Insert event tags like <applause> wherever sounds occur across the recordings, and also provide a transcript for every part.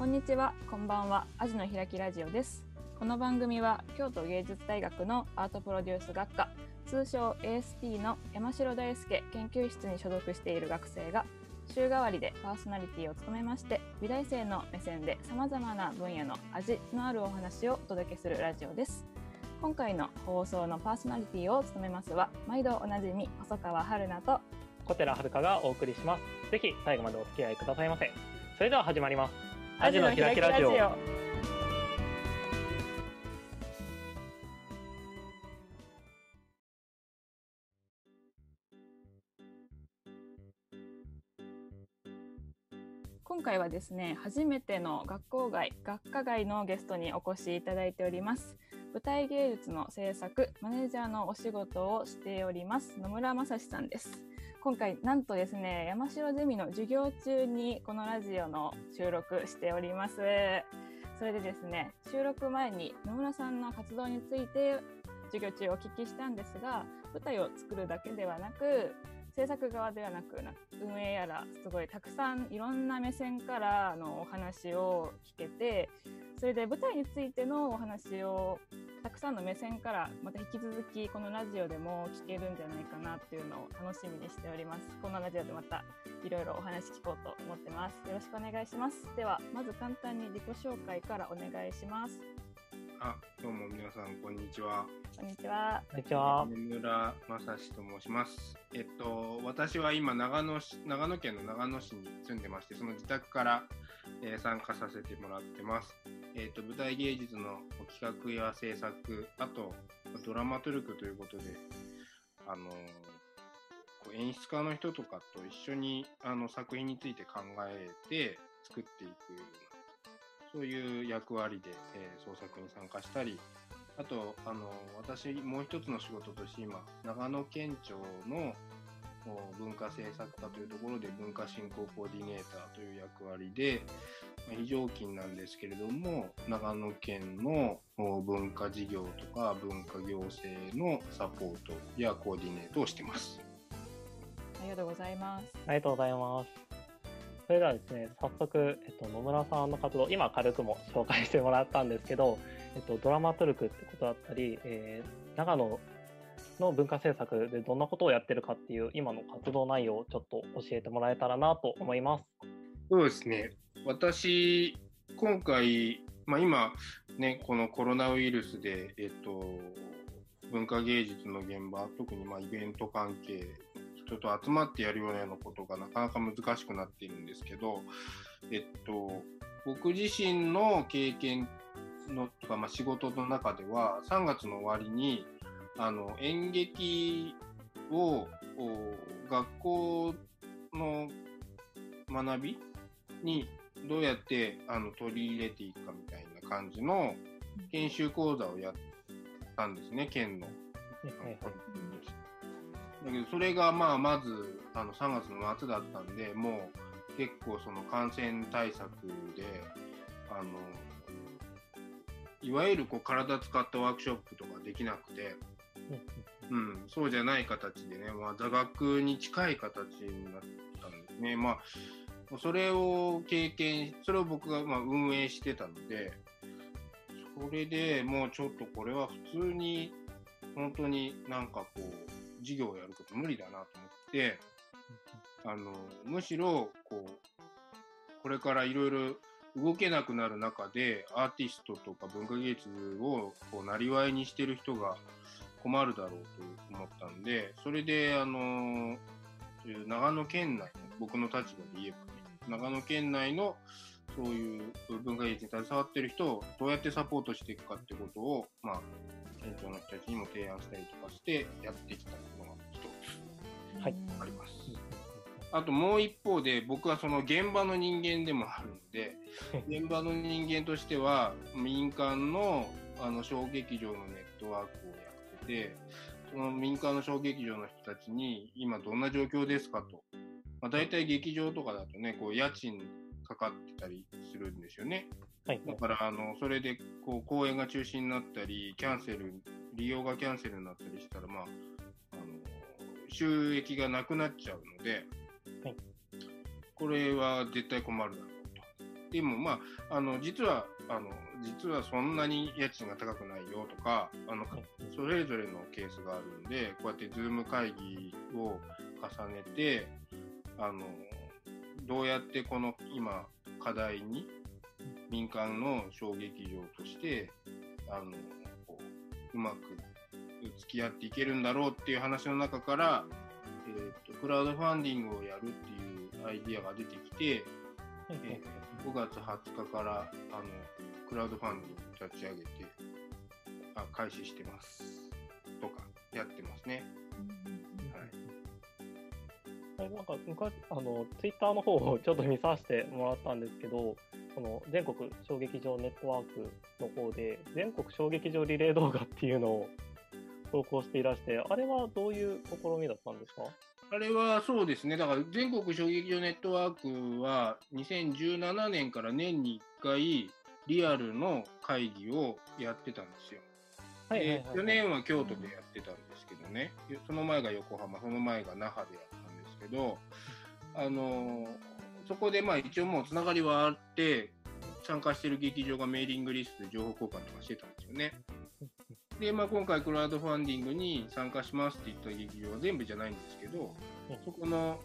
こんにちは、こんばんは。アジの開きラジオです。この番組は京都芸術大学のアートプロデュース学科、通称 ASP の山城大輔研究室に所属している学生が週替わりでパーソナリティを務めまして、美大生の目線で様々な分野の味のあるお話をお届けするラジオです。今回の放送のパーソナリティを務めますは、毎度おなじみ細川春菜と小寺遥がお送りします。ぜひ最後までお付き合いくださいませ。それでは始まります。アジの開きラジオ。今回はですね初めての学校外学科外のゲストにお越しいただいております。舞台芸術の制作マネージャーのお仕事をしております野村正史さんです今回なんとですね山城ゼミの授業中にこのラジオの収録しております。それでですね収録前に野村さんの活動について授業中お聞きしたんですが舞台を作るだけではなく制作側ではなく運営やらすごいたくさんいろんな目線からのお話を聞けてそれで舞台についてのお話をたくさんの目線からまた引き続きこのラジオでも聞けるんじゃないかなっていうのを楽しみにしております。このラジオでまたいろいろお話聞こうと思ってます。よろしくお願いします。ではまず簡単に自己紹介からお願いします。あ、どうも皆さん、こんにちは。こんにちはこんにちは。野村正史と申します。えっと、私は今、長野市、長野県の長野市に住んでまして、その自宅から、えー参加させてもらってます。えっと、舞台芸術の企画や制作、あと、ドラマトルクということで、あのーこう演出家の人とかと一緒にあの作品について考えて作っていくようなそういう役割で、えー創作に参加したり、あと、あの、私、もう一つの仕事として今、長野県庁のお文化政策課というところで文化振興コーディネーターという役割で、まあ非常勤なんですけれども、長野県のお文化事業とか文化行政のサポートやコーディネートをしてます。ありがとうございますありがとうございます。それではですね、早速、えっと、野村さんの活動、今軽くも紹介してもらったんですけど、えっと、ドラマトルクってことだったり、えー長野の文化政策でどんなことをやってるかっていう今の活動内容をちょっと教えてもらえたらなと思います。そうですね。私、今回、まあ今、ね、このコロナウイルスで、えっと、文化芸術の現場、特にまあイベント関係、人と集まってやるようなことがなかなか難しくなっているんですけど、えっと、僕自身の経験のとか、まあ、仕事の中では、3月の終わりに、あの、演劇を、お学校の学びにどうやってあの取り入れていくかみたいな感じの研修講座をやったんですね、県の。はいはいだけど、それがまあ、まず、あの、3月の末だったんで、もう結構その感染対策で、あの、いわゆるこう体使ったワークショップとかできなくて、うん、そうじゃない形でね、まあ、座学に近い形になったんですね。まあ、それを経験、それを僕がまあ運営してたので、それでもうちょっとこれは普通に、本当になんかこう、授業をやること無理だなと思って、あの、むしろ、こう、これからいろいろ動けなくなる中で、アーティストとか文化芸術をこう、なりわいにしてる人が困るだろうと思ったんで、それで、あの、長野県内の、僕の立場で言えばね、長野県内のそういう文化芸術に携わってる人をどうやってサポートしていくかってことを、まあ、県庁の人たちにも提案したりとかしてやってきたのが一つはいあります。あともう一方で僕はその現場の人間でもあるので、<laughs> 現場の人間としては民間のあの小劇場のネットワークをやってて、その民間の小劇場の人たちに今どんな状況ですかと。まあ、大体劇場とかだとね、こう家賃かかってたりするんですよね。はい。だから、あの、それで、こう、公演が中止になったり、キャンセル、利用がキャンセルになったりしたら、まあ、あの、収益がなくなっちゃうので、はい。これは絶対困るだろうでもまあ、あの実はあの実はそんなに家賃が高くないよとかあのそれぞれのケースがあるんでこうやって Zoom 会議を重ねてあのどうやってこの今課題に民間の小劇場としてあのこううまく付き合っていけるんだろうっていう話の中から、えー、とクラウドファンディングをやるっていうアイディアが出てきて、えー5月20日からあのクラウドファンディング立ち上げてあ開始してますとかやってますね。はいなんか昔あのツイッターの方をちょっと見させてもらったんですけど、その全国小劇場ネットワークの方で全国小劇場リレー動画っていうのを投稿していらして、あれはどういう試みだったんですか？あれはそうですね、だから全国小劇場ネットワークは2017年から年に1回リアルの会議をやってたんですよ。で去年は京都でやってたんですけどね、その前が横浜、その前が那覇でやったんですけど、あのそこでまあ一応もうつながりはあって、参加してる劇場がメーリングリストで情報交換とかしてたんですよね。で、まあ、今回クラウドファンディングに参加しますって言った劇場は全部じゃないんですけど、そこの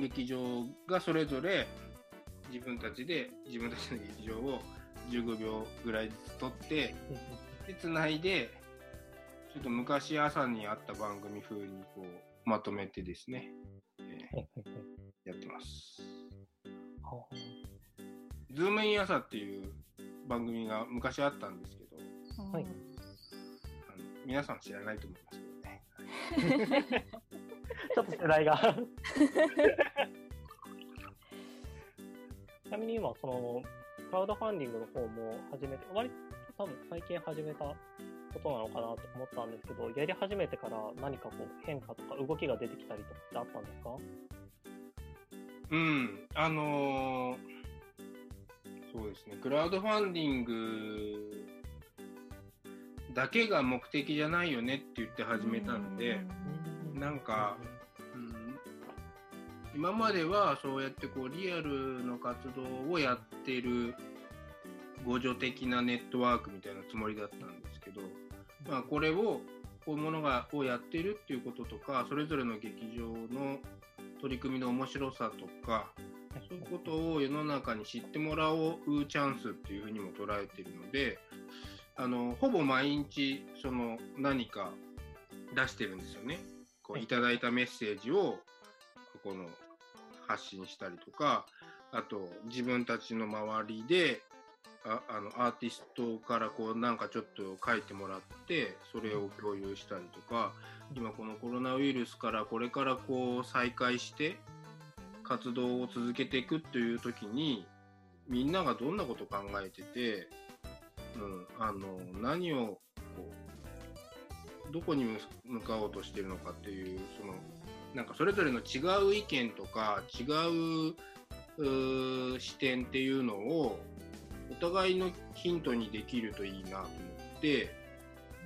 劇場がそれぞれ自分たちで自分たちの劇場を15秒ぐらいずつ撮って、で、つないで、ちょっと昔朝にあった番組風にこうまとめてですね、えーやってます。ズームイン朝っていう番組が昔あったんですけど、はいあの皆さん知らないと思いますけどね。ちょっと世代が。<laughs> ちなみに今、その、クラウドファンディングの方も始めて、割と多分最近始めたことなのかなと思ったんですけど、やり始めてから何かこう変化とか動きが出てきたりとかってあったんですか？うん、あのーそうですね、クラウドファンディングだけが目的じゃないよねって言って始めたんで、なんか、うん、今まではそうやってこうリアルの活動をやってる互助的なネットワークみたいなつもりだったんですけど、まあ、これをこういうものがをやってるっていうこととかそれぞれの劇場の取り組みの面白さとかそういうことを世の中に知ってもらおうチャンスっていうふうにも捉えているのであのほぼ毎日その何か出してるんですよね。こういただいたメッセージをこの発信したりとかあと自分たちの周りでああのアーティストからこうなんかちょっと書いてもらってそれを共有したりとか今このコロナウイルスからこれからこう再開して活動を続けていくという時にみんながどんなこと考えてて、うん、あの何をこうどこに向かおうとしてるのかっていうそのなんかそれぞれの違う意見とか違う視点っていうのをお互いのヒントにできるといいなと思って、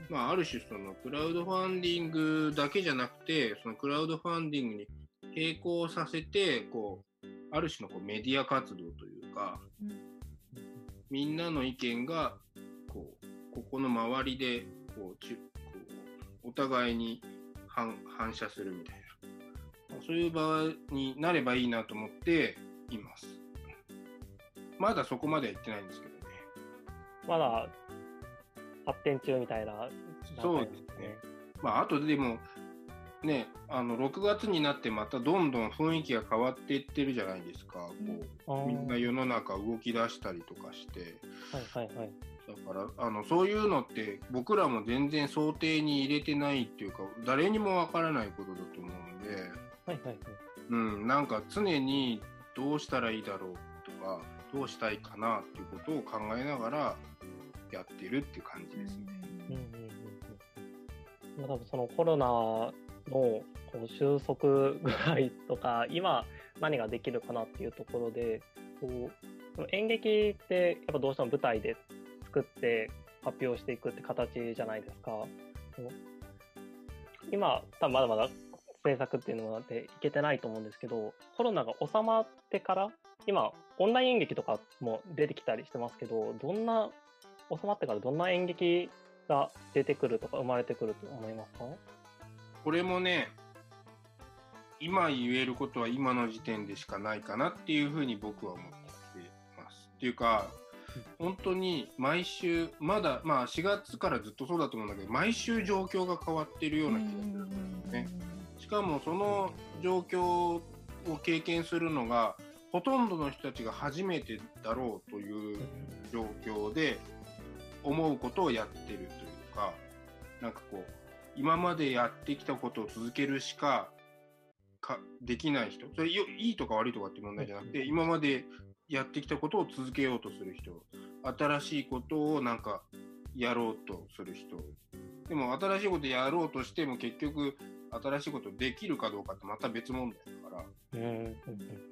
まあ、ある種そのクラウドファンディングだけじゃなくてそのクラウドファンディングに並行させてこうある種のこうメディア活動というかみんなの意見がこうここの周りでこうちこうお互いに反反射するみたいなそういう場になればいいなと思っています。まだそこまでは行ってないんですけどね。まだ発展中みたいなそうですね。まあ、あとでも、ね、あの6月になってまたどんどん雰囲気が変わっていってるじゃないですか。こうみんな世の中動き出したりとかして。はいはいはい。だからあのそういうのって僕らも全然想定に入れてないっていうか誰にもわからないことだと思うんで、はいはいはい。うん、なんか常にどうしたらいいだろうとかどうしたいかなっていうことを考えながらやってるっていう感じですね。うんうんうんうん。まあ多分そのコロナのこう収束具合とか、今何ができるかなっていうところで、こうその演劇ってやっぱどうしても舞台で作って発表していくって形じゃないですか。今、多分まだまだ制作っていうのはでいけてないと思うんですけど、コロナが収まってから今、オンライン演劇とかも出てきたりしてますけど、どんな、収まってからどんな演劇が出てくるとか生まれてくると思いますか？これもね、今言えることは今の時点でしかないかなっていうふうに僕は思ってます。っていうか、本当に毎週、まだ、まあ4月からずっとそうだと思うんだけど、毎週状況が変わってるような気がするんですね。しかもその状況を経験するのが、ほとんどの人たちが初めてだろうという状況で思うことをやってるというか、なんかこう、今までやってきたことを続けるしかかできない人、それよいいとか悪いとかって問題じゃなくて、今までやってきたことを続けようとする人、新しいことをなんかやろうとする人、でも新しいことやろうとしても結局新しいことできるかどうかってまた別問題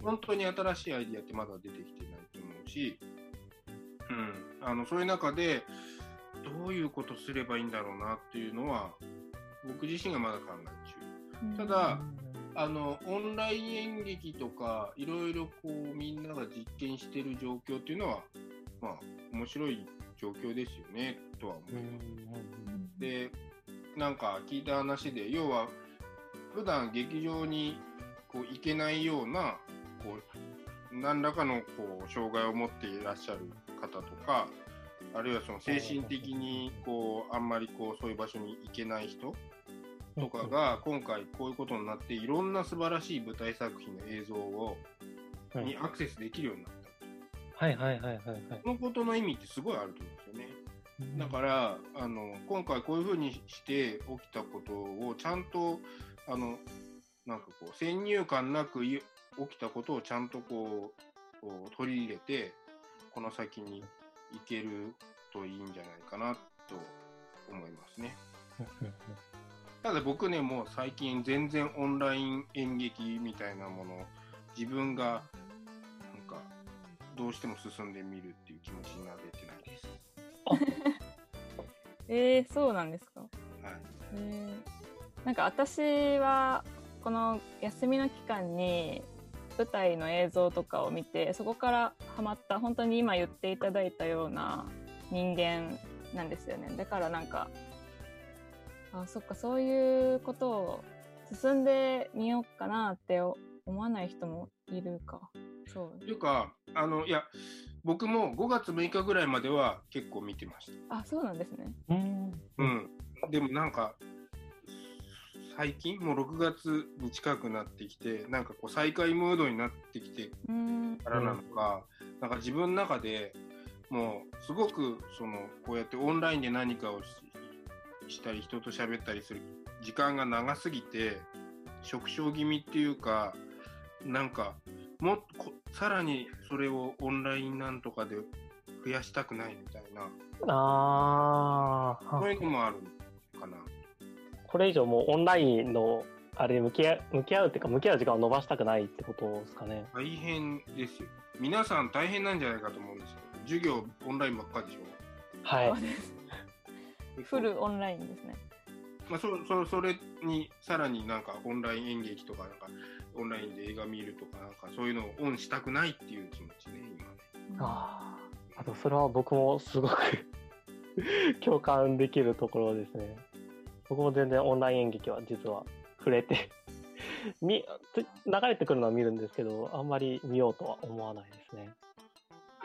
本当に新しいアイディアってまだ出てきてないと思うし、うん、あのそういう中でどういうことすればいいんだろうなっていうのは僕自身がまだ考え中。ただ、あのオンライン演劇とかいろいろこうみんなが実験してる状況っていうのはまあ面白い状況ですよねとは思うんいます。でなんか聞いた話で要は普段劇場にこう行けないようなこう何らかのこう障害を持っていらっしゃる方とかあるいはその精神的にこうあんまりこうそういう場所に行けない人とかが今回こういうことになっていろんな素晴らしい舞台作品の映像をうんにアクセスできるようになった。はいはいはいはいはい。このことの意味ってすごいあると思うんですよね。だからあの今回こういうふうにして起きたことをちゃんとあのなんかこう先入観なくい起きたことをちゃんとこうこう取り入れてこの先に行けるといいんじゃないかなと思いますね。ただ僕ねもう最近全然オンライン演劇みたいなものを自分がなんかどうしても進んでみるっていう気持ちになれてないです。<laughs> えー、そうなんですか？はいえー、なんか私はこの休みの期間に舞台の映像とかを見てそこからハマった本当に今言っていただいたような人間なんですよね。だからなんかあそっかそういうことを進んでみようかなって思わない人もいるか。そう。というか、あの、いや、僕も5月6日ぐらいまでは結構見てました。あそうなんですね。うん。うん。でもなんか、最近、もう6月に近くなってきて、なんかこう再開ムードになってきてからなのか、なんか自分の中でもうすごくそのこうやってオンラインで何かをししたり人と喋ったりする時間が長すぎて縮小気味っていうかなんかもっとこさらにそれをオンラインなんとかで増やしたくないみたいな。ああそういうのもあるかな。これ以上もうオンラインのあれに向き合う向き合うっていうか向き合う時間を伸ばしたくないってことですかね。大変ですよ。皆さん大変なんじゃないかと思うんですよ。授業オンラインばっかりでしょ。はいフルオンラインですねまあ、そそそれにさらになんかオンライン演劇とかなんかオンラインで映画見るとかなんかそういうのをオンしたくないっていう気持ちね今ね。ああ、あとそれは僕もすごく <laughs> 共感できるところですね。僕も全然オンライン演劇は実は触れて <laughs> みつ流れてくるのは見るんですけど、あんまり見ようとは思わないですね。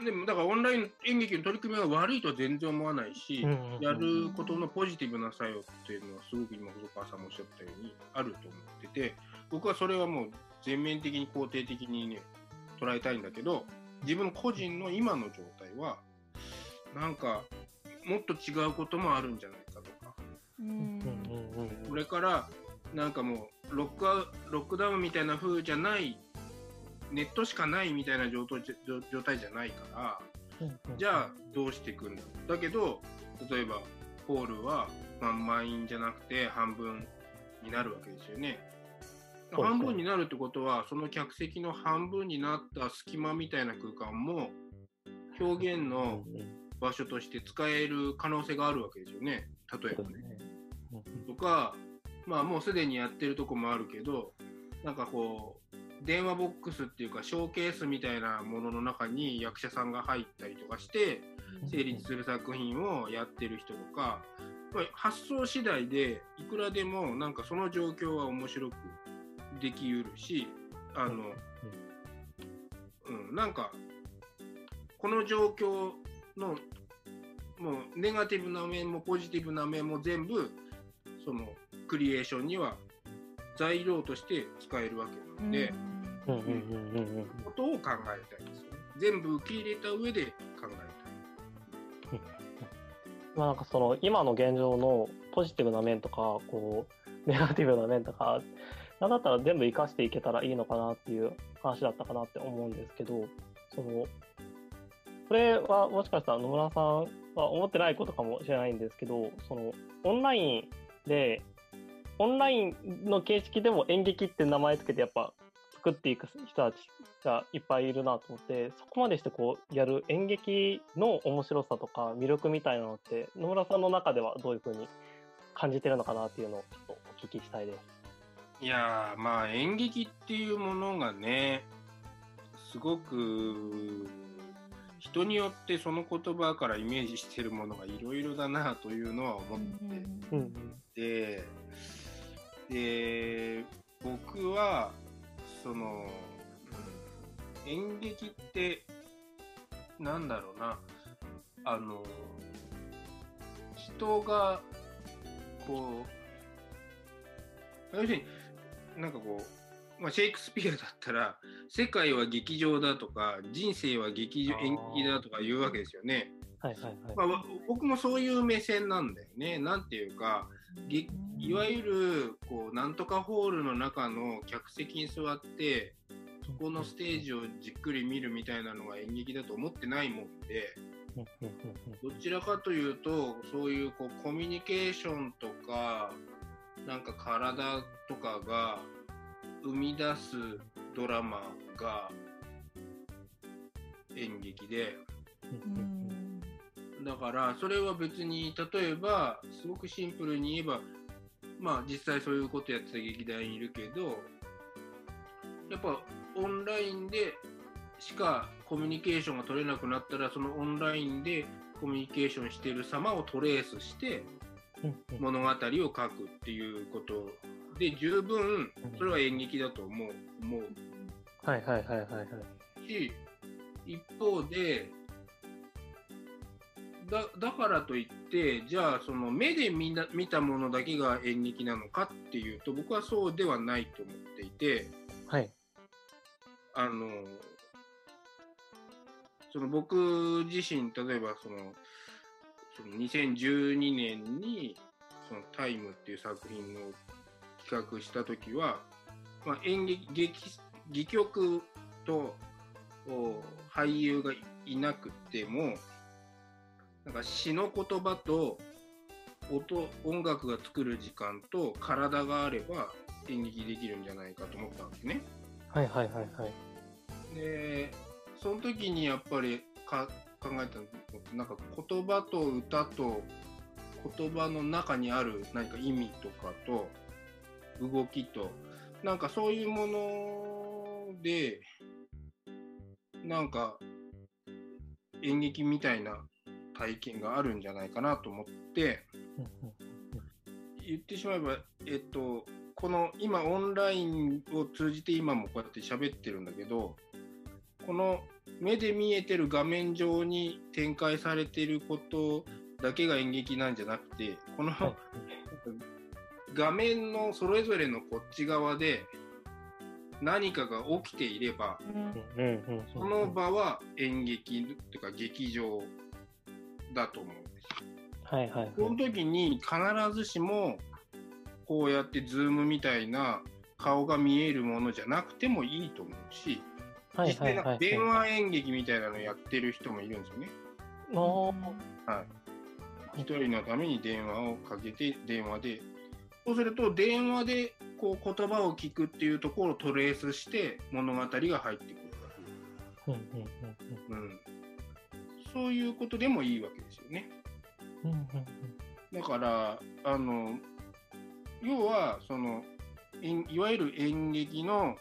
でもだからオンライン演劇の取り組みが悪いとは全然思わないし、うんうんうんやることのポジティブな作用っていうのはすごく今細川さんもおっしゃったようにあると思ってて僕はそれはもう全面的に肯定的にね捉えたいんだけど自分個人の今の状態はなんかもっと違うこともあるんじゃないこれからなんかもうロックアウロックダウンみたいな風じゃないネットしかないみたいな状態状状態じゃないからうん。じゃあどうしていくんだだけど例えばホールはまあ満員じゃなくて半分になるわけですよね。半分になるってことはその客席の半分になった隙間みたいな空間も表現の場所として使える可能性があるわけですよね。例えばね。か、まあ、もうすでにやってるとこもあるけどなんかこう電話ボックスっていうかショーケースみたいなものの中に役者さんが入ったりとかして成立する作品をやってる人とか発想次第でいくらでもなんかその状況は面白くできうるしあの、うん、なんかこの状況のもうネガティブな面もポジティブな面も全部そのクリエーションには材料として使えるわけなので、うんうんうんうんうんことを考えたいですよね。全部受け入れた上で考えまあなんかその今の現状のポジティブな面とかこう <laughs> ネガティブな面とかなんだったら全部生かしていけたらいいのかなっていう話だったかなって思うんですけどそのこれはもしかしたら野村さんは思ってないことかもしれないんですけどそのオンラインでオンラインの形式でも演劇って名前つけてやっぱ作っていく人たちがいっぱいいるなと思ってそこまでしてこうやる演劇の面白さとか魅力みたいなのって野村さんの中ではどういうふうに感じてるのかなっていうのをちょっとお聞きしたいです。い。やーまあ演劇っていうものがねすごく人によってその言葉からイメージしてるものがいろいろだなというのは思ってうんでで僕はその、演劇ってなんだろうな。あの人がこう要するになんかこう、まあ、シェイクスピアだったら世界は劇場だとか人生は劇場演劇だとか言うわけですよね。はいはいはい。まあわ、僕もそういう目線なんだよね。なんていうか、げいわゆるこうなんとかホールの中の客席に座ってそこのステージをじっくり見るみたいなのが演劇だと思ってないもんでどちらかというとそういうこうコミュニケーションとかなんか体とかが生み出すドラマが演劇で。だからそれは別に例えばすごくシンプルに言えばまあ実際そういうことやってた劇団にいるけどやっぱオンラインでしかコミュニケーションが取れなくなったらそのオンラインでコミュニケーションしている様をトレースして物語を書くっていうことで十分それは演劇だと思う思うはいはいはいはいはい。し一方でだだからといってじゃあその目で見な見たものだけが演劇なのかっていうと僕はそうではないと思っていてはい。あのその僕自身例えばそのその2012年にその「タイムっていう作品を企画した時は、まあ、演劇劇戯曲とお俳優がいなくてもなんか詩の言葉と音音楽が作る時間と体があれば演劇できるんじゃないかと思ったんですね。はいはいはいはい。でその時にやっぱりか考えたのってなんか言葉と歌と言葉の中にある何か意味とかと動きとなんかそういうものでなんか演劇みたいな体験があるんじゃないかなと思って言ってしまえばえっとこの今オンラインを通じて今もこうやって喋ってるんだけどこの目で見えてる画面上に展開されていることだけが演劇なんじゃなくてこのはい <laughs> 画面のそれぞれのこっち側で何かが起きていればうんその場は演劇っていうか劇場だと思うんですよ。はいはいはい。その時に必ずしもこうやってズームみたいな顔が見えるものじゃなくてもいいと思うし、はい実際な。電話演劇みたいなのやってる人もいるんですよね。はい。一人のために電話をかけて電話で、そうすると電話でこう言葉を聞くっていうところをトレースして物語が入ってくるわうんうんけ。うん。そういうことでもいいわけですよね。うんうんうんだからあの要はその演いわゆる演劇の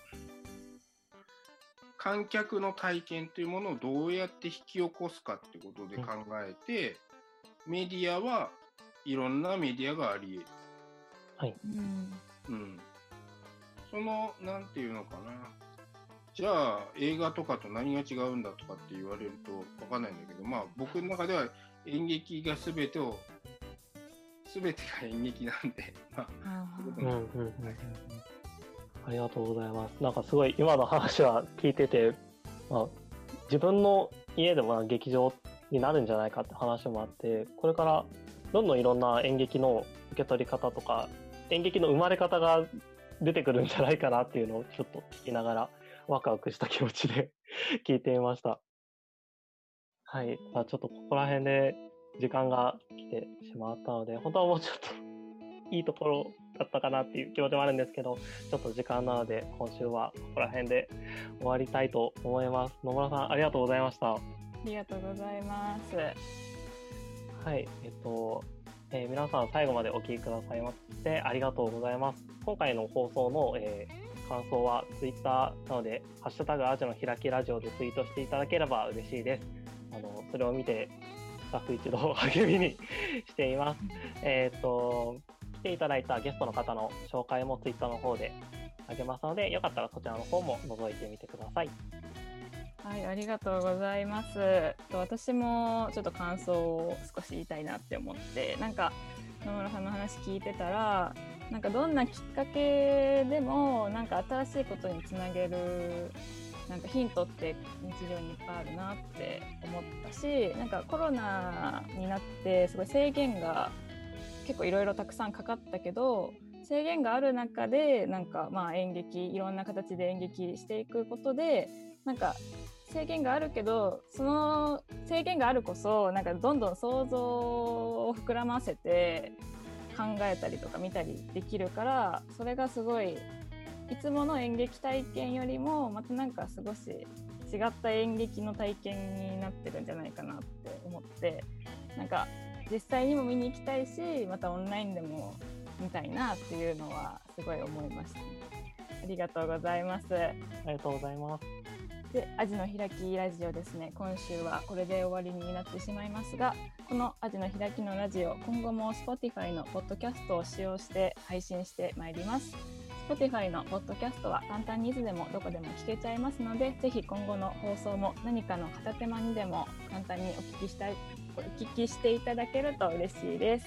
観客の体験というものをどうやって引き起こすかってことで考えて、メディアはいろんなメディアがあり得る。はい。うんうん。その、なんていうのかな。じゃあ、映画とかと何が違うんだとかって言われるとわかんないんだけど、まあ僕の中では演劇が全てを、全てが演劇なんで、<laughs> まあ、あうんうんうんうんありがとうございます。なんかすごい今の話は聞いてて、まあ、自分の家でもまあ劇場になるんじゃないかって話もあって、これからどんどんいろんな演劇の受け取り方とか、演劇の生まれ方が出てくるんじゃないかなっていうのをちょっと聞きながらワクワクした気持ちで <laughs> 聞いてみました。はい。まあ、ちょっとここら辺で時間が来てしまったので、本当はもうちょっといいところだったかなっていう気持ちもあるんですけど、ちょっと時間なので、今週はここら辺で終わりたいと思います。野村さん、ありがとうございました。ありがとうございます。はい、えっと、えー皆さん最後までお聞きくださいましてありがとうございます。今回の放送の、えー感想は Twitter なので、ハッシュタグアジの開きラジオでツイートしていただければ嬉しいです。あのそれを見て、スタッフ一同励みに <laughs> しています。えっと、来ていただいたゲストの方の紹介も Twitter の方であげますので、よかったらそちらの方も覗いてみてください。はい、ありがとうございます。と私もちょっと感想を少し言いたいなって思って、なんか野村さんの話聞いてたら、なんかどんなきっかけでもなんか新しいことにつなげるなんかヒントって日常にいっぱいあるなって思ったし、なんかコロナになってすごい制限が結構いろいろたくさんかかったけど、制限がある中でなんかまあ演劇いろんな形で演劇していくことでなんか制限があるけどその制限があるこそなんかどんどん想像を膨らませて考えたりとか見たりできるからそれがすごいいつもの演劇体験よりもまたなんか少し違った演劇の体験になってるんじゃないかなって思ってなんか実際にも見に行きたいしまたオンラインでも見たいなっていうのはすごい思いました、ありがとうございます。ありがとうございます。で、アジの開きラジオですね、今週はこれで終わりになってしまいますが、このアジの開きのラジオ、今後も Spotify のポッドキャストを使用して配信してまいります。Spotify のポッドキャストは簡単にいつでもどこでも聞けちゃいますので、ぜひ今後の放送も何かの片手間にでも簡単にお聞きしたい、お聞きしていただけると嬉しいです。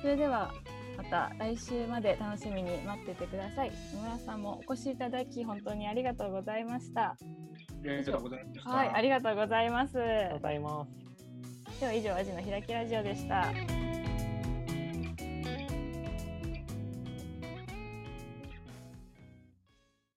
それではまた来週まで楽しみに待っててください。野村さんもお越しいただき本当にありがとうございました。ありがとうございました。はい、ありがとうございます。ありがとうございます。では以上、アジの開きラジオでした。